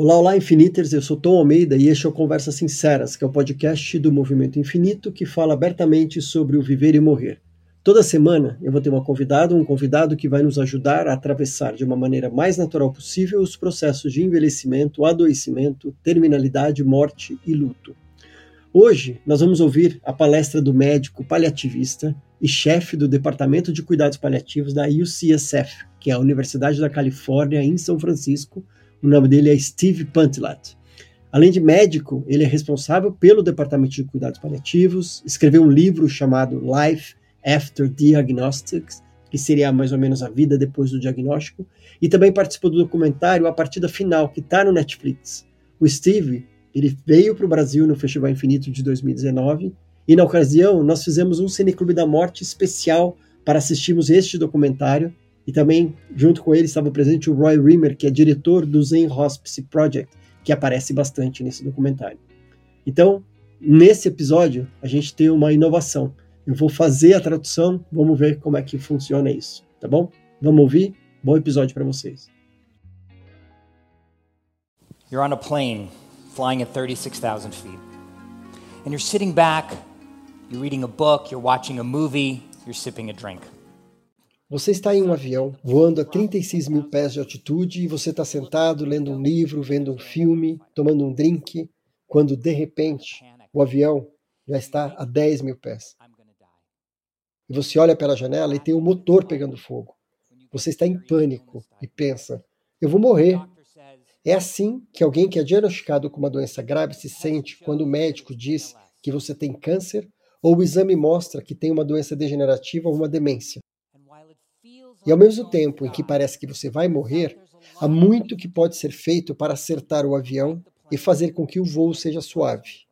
Olá, olá, Infiniters, eu sou Tom Almeida e este é o Conversas Sinceras, que é o podcast do Movimento Infinito que fala abertamente sobre o viver e morrer. Toda semana eu vou ter uma convidada, um convidado que vai nos ajudar a atravessar de uma maneira mais natural possível os processos de envelhecimento, adoecimento, terminalidade, morte e luto. Hoje nós vamos ouvir a palestra do médico paliativista e chefe do Departamento de Cuidados Paliativos da UCSF, que é a Universidade da Califórnia em São Francisco, o nome dele é Steve Pantlat. Além de médico, ele é responsável pelo Departamento de Cuidados Paliativos, escreveu um livro chamado Life After Diagnostics, que seria mais ou menos a vida depois do diagnóstico, e também participou do documentário A Partida Final, que está no Netflix. O Steve, ele veio para o Brasil no Festival Infinito de 2019, e na ocasião nós fizemos um Cineclube da Morte especial para assistirmos este documentário, e também, junto com ele, estava presente o Roy Rimmer, que é diretor do Zen Hospice Project, que aparece bastante nesse documentário. Então, nesse episódio, a gente tem uma inovação. Eu vou fazer a tradução, vamos ver como é que funciona isso, tá bom? Vamos ouvir? Bom episódio para vocês. You're on a plane flying at 36,000 feet. And you're sitting back, you're reading a book, you're watching a movie, you're sipping a drink. Você está em um avião, voando a 36 mil pés de altitude, e você está sentado lendo um livro, vendo um filme, tomando um drink, quando de repente o avião já está a 10 mil pés. E você olha pela janela e tem o um motor pegando fogo. Você está em pânico e pensa: eu vou morrer. É assim que alguém que é diagnosticado com uma doença grave se sente quando o médico diz que você tem câncer ou o exame mostra que tem uma doença degenerativa ou uma demência. E ao mesmo tempo em que parece que você vai morrer, há muito que pode ser feito para acertar o avião e fazer com que o voo seja suave.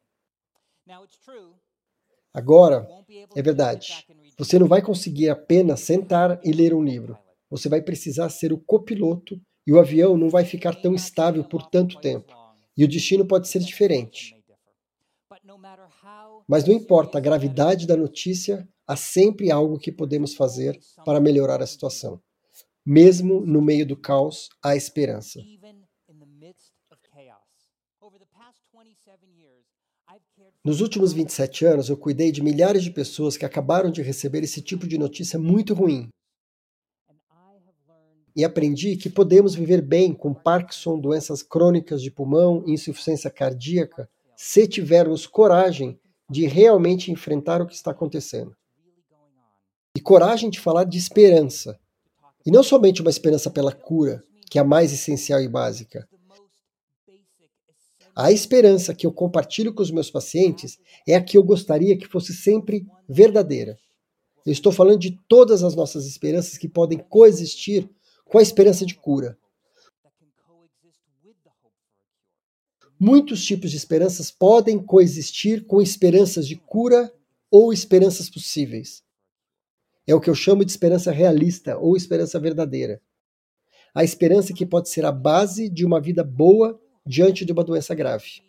Agora, é verdade, você não vai conseguir apenas sentar e ler um livro. Você vai precisar ser o copiloto e o avião não vai ficar tão estável por tanto tempo. E o destino pode ser diferente. Mas não importa a gravidade da notícia, há sempre algo que podemos fazer para melhorar a situação. Mesmo no meio do caos, há esperança. Nos últimos 27 anos, eu cuidei de milhares de pessoas que acabaram de receber esse tipo de notícia muito ruim. E aprendi que podemos viver bem com Parkinson, doenças crônicas de pulmão, insuficiência cardíaca, se tivermos coragem de realmente enfrentar o que está acontecendo e coragem de falar de esperança. E não somente uma esperança pela cura, que é a mais essencial e básica. A esperança que eu compartilho com os meus pacientes é a que eu gostaria que fosse sempre verdadeira. Eu estou falando de todas as nossas esperanças que podem coexistir com a esperança de cura. Muitos tipos de esperanças podem coexistir com esperanças de cura ou esperanças possíveis. É o que eu chamo de esperança realista ou esperança verdadeira. A esperança que pode ser a base de uma vida boa diante de uma doença grave.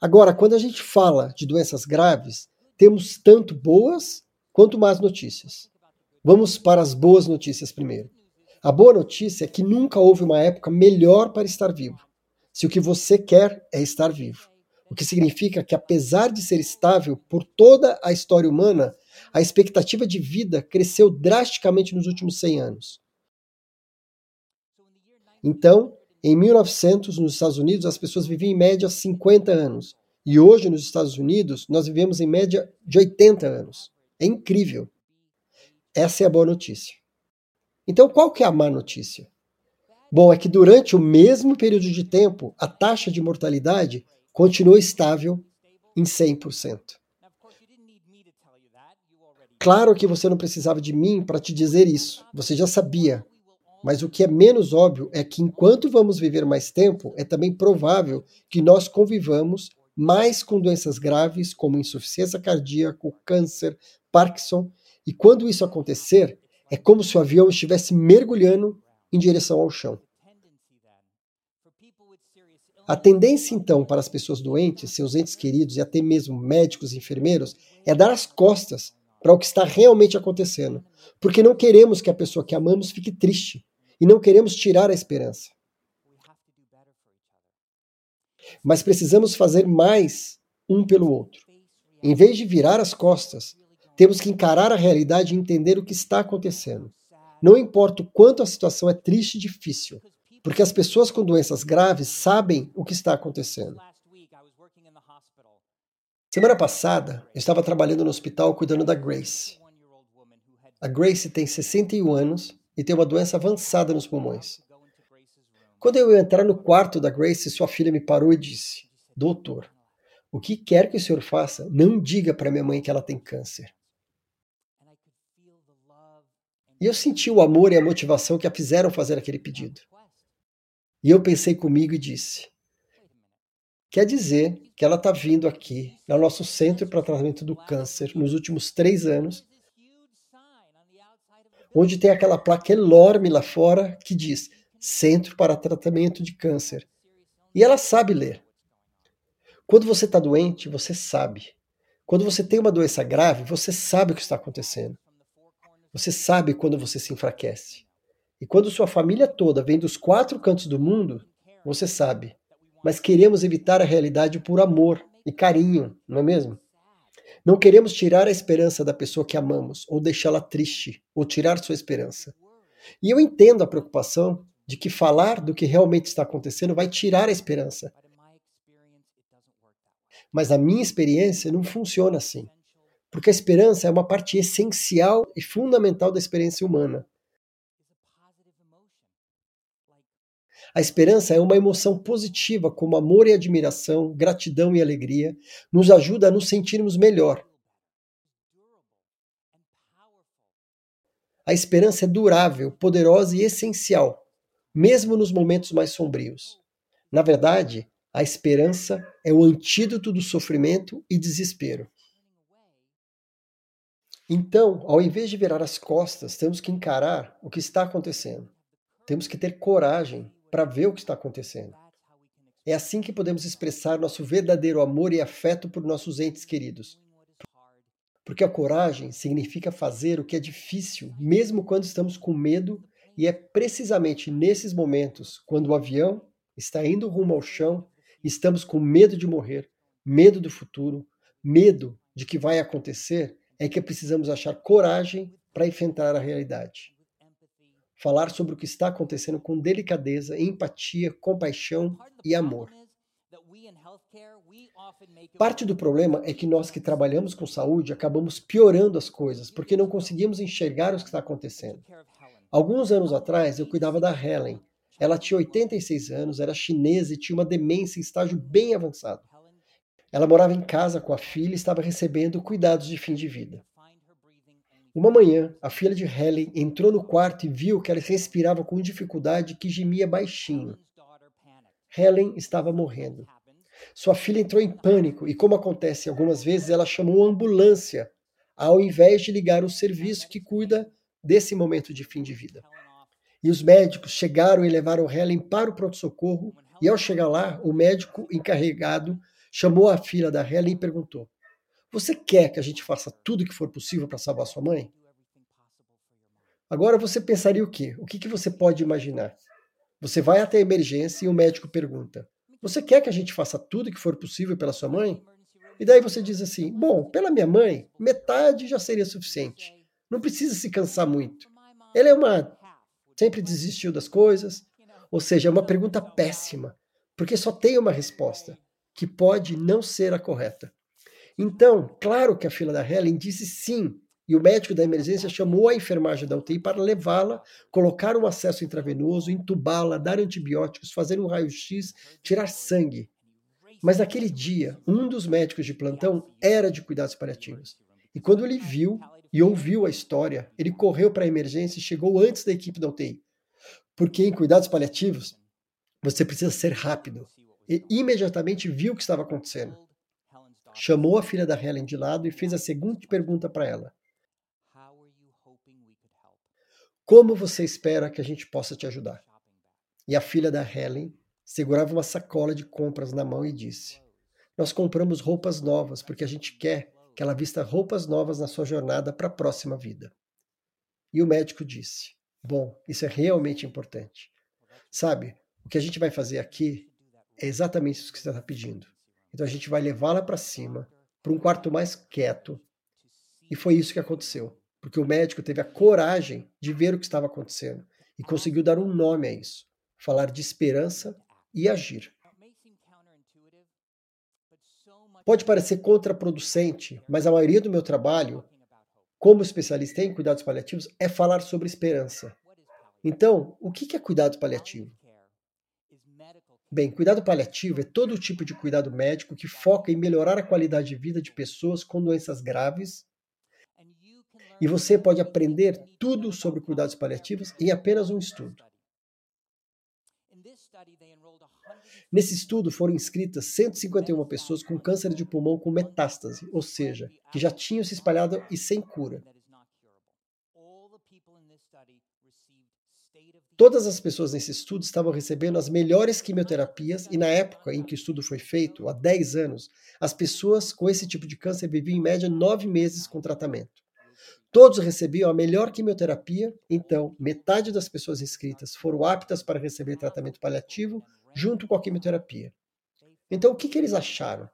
Agora, quando a gente fala de doenças graves, temos tanto boas quanto más notícias. Vamos para as boas notícias primeiro. A boa notícia é que nunca houve uma época melhor para estar vivo, se o que você quer é estar vivo o que significa que, apesar de ser estável por toda a história humana, a expectativa de vida cresceu drasticamente nos últimos 100 anos. Então, em 1900, nos Estados Unidos, as pessoas viviam em média 50 anos. E hoje, nos Estados Unidos, nós vivemos em média de 80 anos. É incrível. Essa é a boa notícia. Então, qual que é a má notícia? Bom, é que durante o mesmo período de tempo, a taxa de mortalidade continuou estável em 100%. Claro que você não precisava de mim para te dizer isso, você já sabia. Mas o que é menos óbvio é que enquanto vamos viver mais tempo, é também provável que nós convivamos mais com doenças graves como insuficiência cardíaca, câncer, Parkinson, e quando isso acontecer, é como se o avião estivesse mergulhando em direção ao chão. A tendência, então, para as pessoas doentes, seus entes queridos e até mesmo médicos e enfermeiros é dar as costas para o que está realmente acontecendo, porque não queremos que a pessoa que amamos fique triste, E não queremos tirar a esperança. Mas precisamos fazer mais um pelo outro. Em vez de virar as costas, temos que encarar a realidade e entender o que está acontecendo. Não importa o quanto a situação é triste e difícil, porque as pessoas com doenças graves sabem o que está acontecendo. Semana passada, eu estava trabalhando no hospital cuidando da Grace. A Grace tem 61 anos e tem uma doença avançada nos pulmões. Quando eu ia entrar no quarto da Grace, sua filha me parou e disse: Doutor, o que quer que o senhor faça, não diga para minha mãe que ela tem câncer. E eu senti o amor e a motivação que a fizeram fazer aquele pedido. E eu pensei comigo e disse: Quer dizer que ela está vindo aqui, no nosso centro para tratamento do câncer, nos últimos três anos, onde tem aquela placa enorme lá fora que diz Centro para Tratamento de Câncer. E ela sabe ler. Quando você está doente, você sabe. Quando você tem uma doença grave, você sabe o que está acontecendo. Você sabe quando você se enfraquece. E quando sua família toda vem dos quatro cantos do mundo, você sabe. Mas queremos evitar a realidade por amor e carinho, não é mesmo? Não queremos tirar a esperança da pessoa que amamos, ou deixá-la triste, ou tirar sua esperança. E eu entendo a preocupação de que falar do que realmente está acontecendo vai tirar a esperança. Mas a minha experiência não funciona assim. Porque a esperança é uma parte essencial e fundamental da experiência humana. A esperança é uma emoção positiva, como amor e admiração, gratidão e alegria, nos ajuda a nos sentirmos melhor. A esperança é durável, poderosa e essencial, mesmo nos momentos mais sombrios. Na verdade, a esperança é o antídoto do sofrimento e desespero. Então, ao invés de virar as costas, temos que encarar o que está acontecendo. Temos que ter coragem para ver o que está acontecendo. É assim que podemos expressar nosso verdadeiro amor e afeto por nossos entes queridos. Porque a coragem significa fazer o que é difícil, mesmo quando estamos com medo, e é precisamente nesses momentos, quando o avião está indo rumo ao chão, estamos com medo de morrer, medo do futuro, medo de que vai acontecer, é que precisamos achar coragem para enfrentar a realidade. Falar sobre o que está acontecendo com delicadeza, empatia, compaixão e amor. Parte do problema é que nós que trabalhamos com saúde acabamos piorando as coisas porque não conseguimos enxergar o que está acontecendo. Alguns anos atrás eu cuidava da Helen. Ela tinha 86 anos, era chinesa e tinha uma demência em estágio bem avançado. Ela morava em casa com a filha e estava recebendo cuidados de fim de vida. Uma manhã, a filha de Helen entrou no quarto e viu que ela respirava com dificuldade e que gemia baixinho. Helen estava morrendo. Sua filha entrou em pânico e, como acontece algumas vezes, ela chamou uma ambulância, ao invés de ligar o serviço que cuida desse momento de fim de vida. E os médicos chegaram e levaram Helen para o pronto-socorro, e ao chegar lá, o médico encarregado chamou a filha da Helen e perguntou: Você quer que a gente faça tudo o que for possível para salvar sua mãe? Agora você pensaria o quê? O que, que você pode imaginar? Você vai até a emergência e o médico pergunta: Você quer que a gente faça tudo o que for possível pela sua mãe? E daí você diz assim: Bom, pela minha mãe, metade já seria suficiente. Não precisa se cansar muito. Ela é uma. sempre desistiu das coisas. Ou seja, é uma pergunta péssima, porque só tem uma resposta que pode não ser a correta. Então, claro que a fila da Helen disse sim, e o médico da emergência chamou a enfermagem da UTI para levá-la, colocar um acesso intravenoso, entubá-la, dar antibióticos, fazer um raio-x, tirar sangue. Mas naquele dia, um dos médicos de plantão era de cuidados paliativos. E quando ele viu e ouviu a história, ele correu para a emergência e chegou antes da equipe da UTI. Porque em cuidados paliativos, você precisa ser rápido e imediatamente viu o que estava acontecendo. Chamou a filha da Helen de lado e fez a seguinte pergunta para ela: Como você espera que a gente possa te ajudar? E a filha da Helen segurava uma sacola de compras na mão e disse: Nós compramos roupas novas porque a gente quer que ela vista roupas novas na sua jornada para a próxima vida. E o médico disse: Bom, isso é realmente importante. Sabe, o que a gente vai fazer aqui é exatamente isso que você está pedindo. Então a gente vai levá-la para cima, para um quarto mais quieto. E foi isso que aconteceu. Porque o médico teve a coragem de ver o que estava acontecendo e conseguiu dar um nome a isso. Falar de esperança e agir. Pode parecer contraproducente, mas a maioria do meu trabalho, como especialista em cuidados paliativos, é falar sobre esperança. Então, o que é cuidado paliativo? Bem, cuidado paliativo é todo tipo de cuidado médico que foca em melhorar a qualidade de vida de pessoas com doenças graves. E você pode aprender tudo sobre cuidados paliativos em apenas um estudo. Nesse estudo foram inscritas 151 pessoas com câncer de pulmão com metástase, ou seja, que já tinham se espalhado e sem cura. Todas as pessoas nesse estudo estavam recebendo as melhores quimioterapias e na época em que o estudo foi feito, há 10 anos, as pessoas com esse tipo de câncer viviam em média 9 meses com tratamento. Todos recebiam a melhor quimioterapia, então metade das pessoas inscritas foram aptas para receber tratamento paliativo junto com a quimioterapia. Então o que, que eles acharam?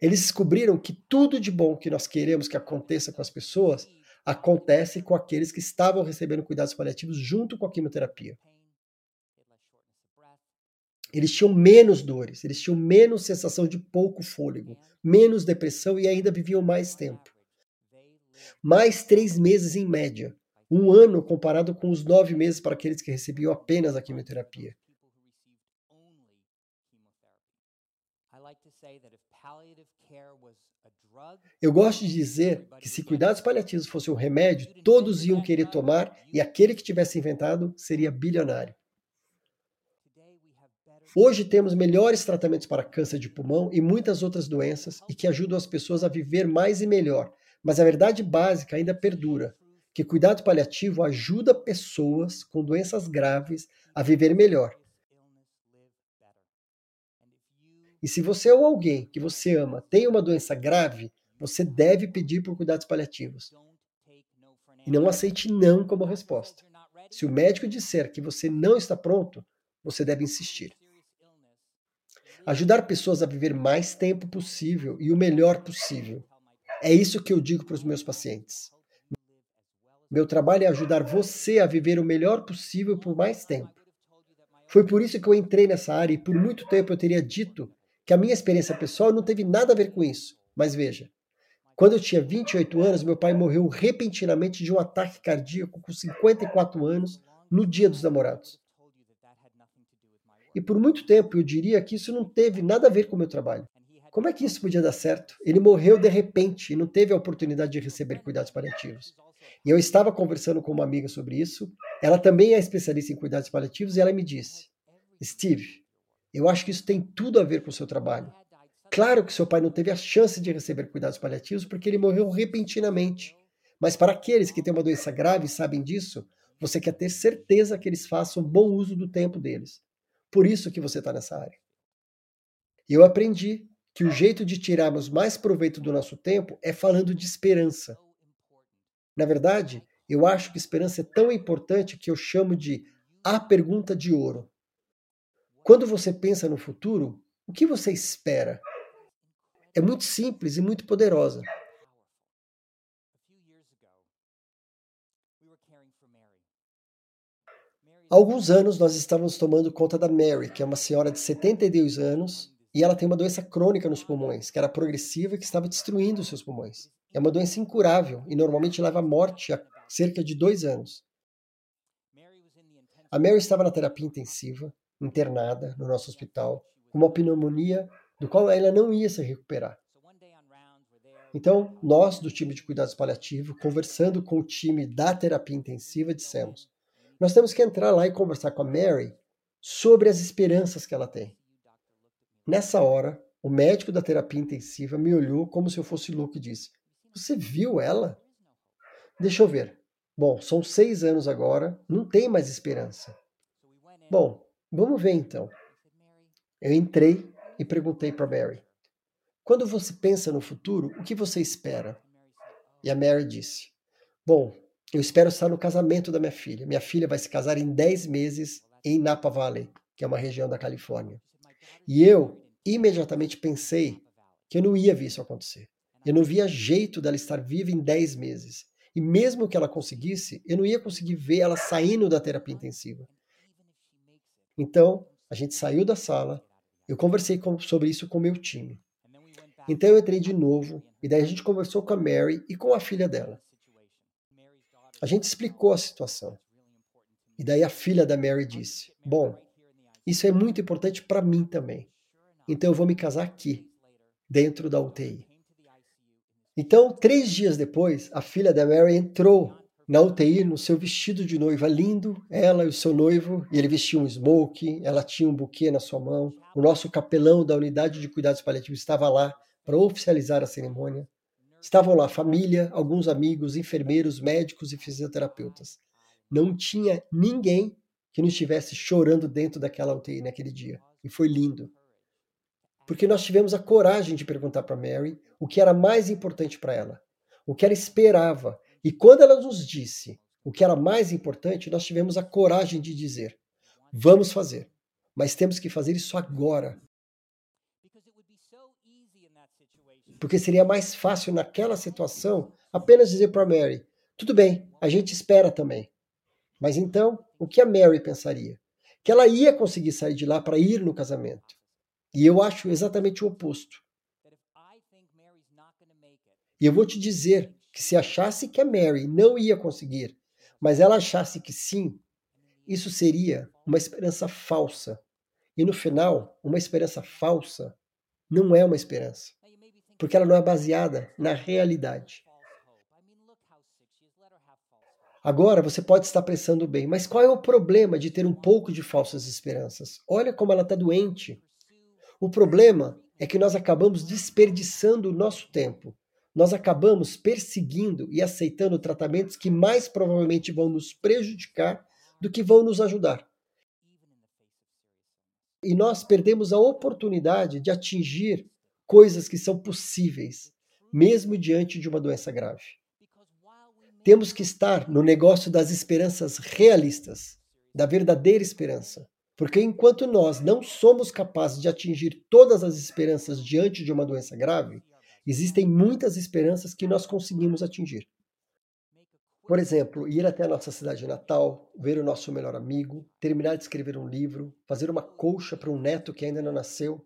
Eles descobriram que tudo de bom que nós queremos que aconteça com as pessoas acontece com aqueles que estavam recebendo cuidados paliativos junto com a quimioterapia. Eles tinham menos dores, eles tinham menos sensação de pouco fôlego, menos depressão e ainda viviam mais tempo. Mais três meses em média, um ano comparado com os nove meses para aqueles que recebiam apenas a quimioterapia. Eu gosto de dizer que se cuidados paliativos fosse um remédio, todos iam querer tomar e aquele que tivesse inventado seria bilionário. Hoje temos melhores tratamentos para câncer de pulmão e muitas outras doenças e que ajudam as pessoas a viver mais e melhor. Mas a verdade básica ainda perdura, que cuidado paliativo ajuda pessoas com doenças graves a viver melhor. E se você ou alguém que você ama tem uma doença grave, você deve pedir por cuidados paliativos. E não aceite não como resposta. Se o médico disser que você não está pronto, você deve insistir. Ajudar pessoas a viver mais tempo possível e o melhor possível. É isso que eu digo para os meus pacientes. Meu trabalho é ajudar você a viver o melhor possível por mais tempo. Foi por isso que eu entrei nessa área e por muito tempo eu teria dito que a minha experiência pessoal não teve nada a ver com isso. Mas veja, quando eu tinha 28 anos, meu pai morreu repentinamente de um ataque cardíaco com 54 anos no dia dos namorados. E por muito tempo eu diria que isso não teve nada a ver com o meu trabalho. Como é que isso podia dar certo? Ele morreu de repente e não teve a oportunidade de receber cuidados paliativos. E eu estava conversando com uma amiga sobre isso. Ela também é especialista em cuidados paliativos e ela me disse: Steve, eu acho que isso tem tudo a ver com o seu trabalho. Claro que seu pai não teve a chance de receber cuidados paliativos porque ele morreu repentinamente. Mas para aqueles que têm uma doença grave e sabem disso, você quer ter certeza que eles façam bom uso do tempo deles. Por isso que você está nessa área. Eu aprendi que o jeito de tirarmos mais proveito do nosso tempo é falando de esperança. Na verdade, eu acho que esperança é tão importante que eu chamo de a pergunta de ouro. Quando você pensa no futuro, o que você espera? É muito simples e muito poderosa. Há alguns anos nós estávamos tomando conta da Mary, que é uma senhora de 72 anos, e ela tem uma doença crônica nos pulmões, que era progressiva e que estava destruindo os seus pulmões. É uma doença incurável e normalmente leva à morte há cerca de dois anos. A Mary estava na terapia intensiva, internada no nosso hospital com uma pneumonia do qual ela não ia se recuperar. Então, nós do time de cuidados paliativos, conversando com o time da terapia intensiva, dissemos: nós temos que entrar lá e conversar com a Mary sobre as esperanças que ela tem. Nessa hora, o médico da terapia intensiva me olhou como se eu fosse louco e disse: Você viu ela? Deixa eu ver. Bom, são seis anos agora, não tem mais esperança. Bom, Vamos ver então. Eu entrei e perguntei para Mary: Quando você pensa no futuro, o que você espera? E a Mary disse: Bom, eu espero estar no casamento da minha filha. Minha filha vai se casar em 10 meses em Napa Valley, que é uma região da Califórnia. E eu imediatamente pensei que eu não ia ver isso acontecer. Eu não via jeito dela estar viva em 10 meses. E mesmo que ela conseguisse, eu não ia conseguir ver ela saindo da terapia intensiva. Então, a gente saiu da sala, eu conversei com, sobre isso com meu time. Então eu entrei de novo, e daí a gente conversou com a Mary e com a filha dela. A gente explicou a situação. E daí a filha da Mary disse: Bom, isso é muito importante para mim também. Então eu vou me casar aqui, dentro da UTI. Então, três dias depois, a filha da Mary entrou na UTI no seu vestido de noiva lindo, ela e o seu noivo, e ele vestia um smoke, ela tinha um buquê na sua mão. O nosso capelão da unidade de cuidados paliativos estava lá para oficializar a cerimônia. Estavam lá família, alguns amigos, enfermeiros, médicos e fisioterapeutas. Não tinha ninguém que não estivesse chorando dentro daquela UTI naquele dia. E foi lindo. Porque nós tivemos a coragem de perguntar para Mary o que era mais importante para ela, o que ela esperava. E quando ela nos disse o que era mais importante, nós tivemos a coragem de dizer: vamos fazer, mas temos que fazer isso agora. Porque seria mais fácil naquela situação apenas dizer para Mary: tudo bem, a gente espera também. Mas então, o que a Mary pensaria? Que ela ia conseguir sair de lá para ir no casamento. E eu acho exatamente o oposto. E eu vou te dizer que se achasse que a Mary não ia conseguir, mas ela achasse que sim, isso seria uma esperança falsa. E no final, uma esperança falsa não é uma esperança porque ela não é baseada na realidade. Agora você pode estar pensando bem, mas qual é o problema de ter um pouco de falsas esperanças? Olha como ela está doente. O problema é que nós acabamos desperdiçando o nosso tempo. Nós acabamos perseguindo e aceitando tratamentos que mais provavelmente vão nos prejudicar do que vão nos ajudar. E nós perdemos a oportunidade de atingir coisas que são possíveis, mesmo diante de uma doença grave. Temos que estar no negócio das esperanças realistas, da verdadeira esperança. Porque enquanto nós não somos capazes de atingir todas as esperanças diante de uma doença grave, existem muitas esperanças que nós conseguimos atingir. Por exemplo, ir até a nossa cidade natal, ver o nosso melhor amigo, terminar de escrever um livro, fazer uma colcha para um neto que ainda não nasceu,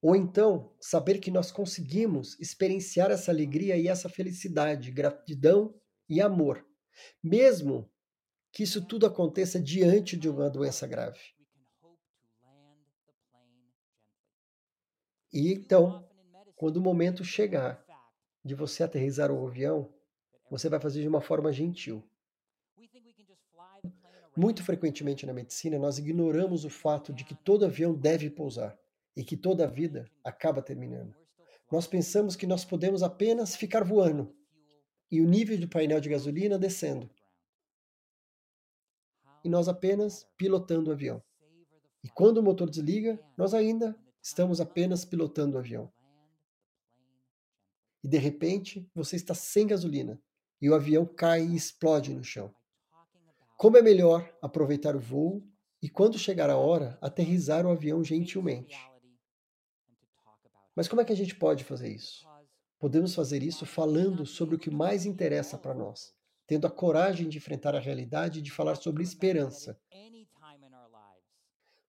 ou então, saber que nós conseguimos experienciar essa alegria e essa felicidade, gratidão e amor, mesmo que isso tudo aconteça diante de uma doença grave. E então, quando o momento chegar de você aterrizar o avião, você vai fazer de uma forma gentil. Muito frequentemente na medicina, nós ignoramos o fato de que todo avião deve pousar e que toda a vida acaba terminando. Nós pensamos que nós podemos apenas ficar voando e o nível de painel de gasolina descendo. E nós apenas pilotando o avião. E quando o motor desliga, nós ainda estamos apenas pilotando o avião. E de repente, você está sem gasolina e o avião cai e explode no chão. Como é melhor aproveitar o voo e, quando chegar a hora, aterrizar o avião gentilmente? Mas como é que a gente pode fazer isso? Podemos fazer isso falando sobre o que mais interessa para nós, tendo a coragem de enfrentar a realidade e de falar sobre esperança.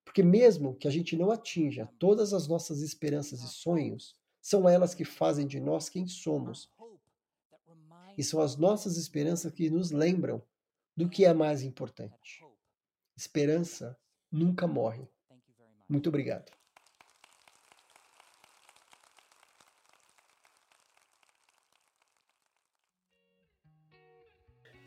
Porque, mesmo que a gente não atinja todas as nossas esperanças e sonhos, são elas que fazem de nós quem somos. E são as nossas esperanças que nos lembram do que é mais importante. Esperança nunca morre. Muito obrigado.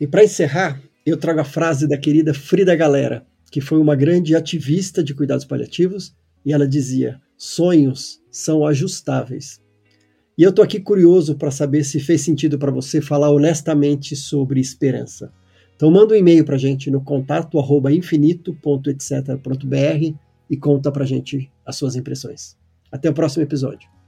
E para encerrar, eu trago a frase da querida Frida Galera, que foi uma grande ativista de cuidados paliativos, e ela dizia: sonhos são ajustáveis. E eu estou aqui curioso para saber se fez sentido para você falar honestamente sobre esperança. Então manda um e-mail para a gente no contato infinito.etc.br e conta para a gente as suas impressões. Até o próximo episódio.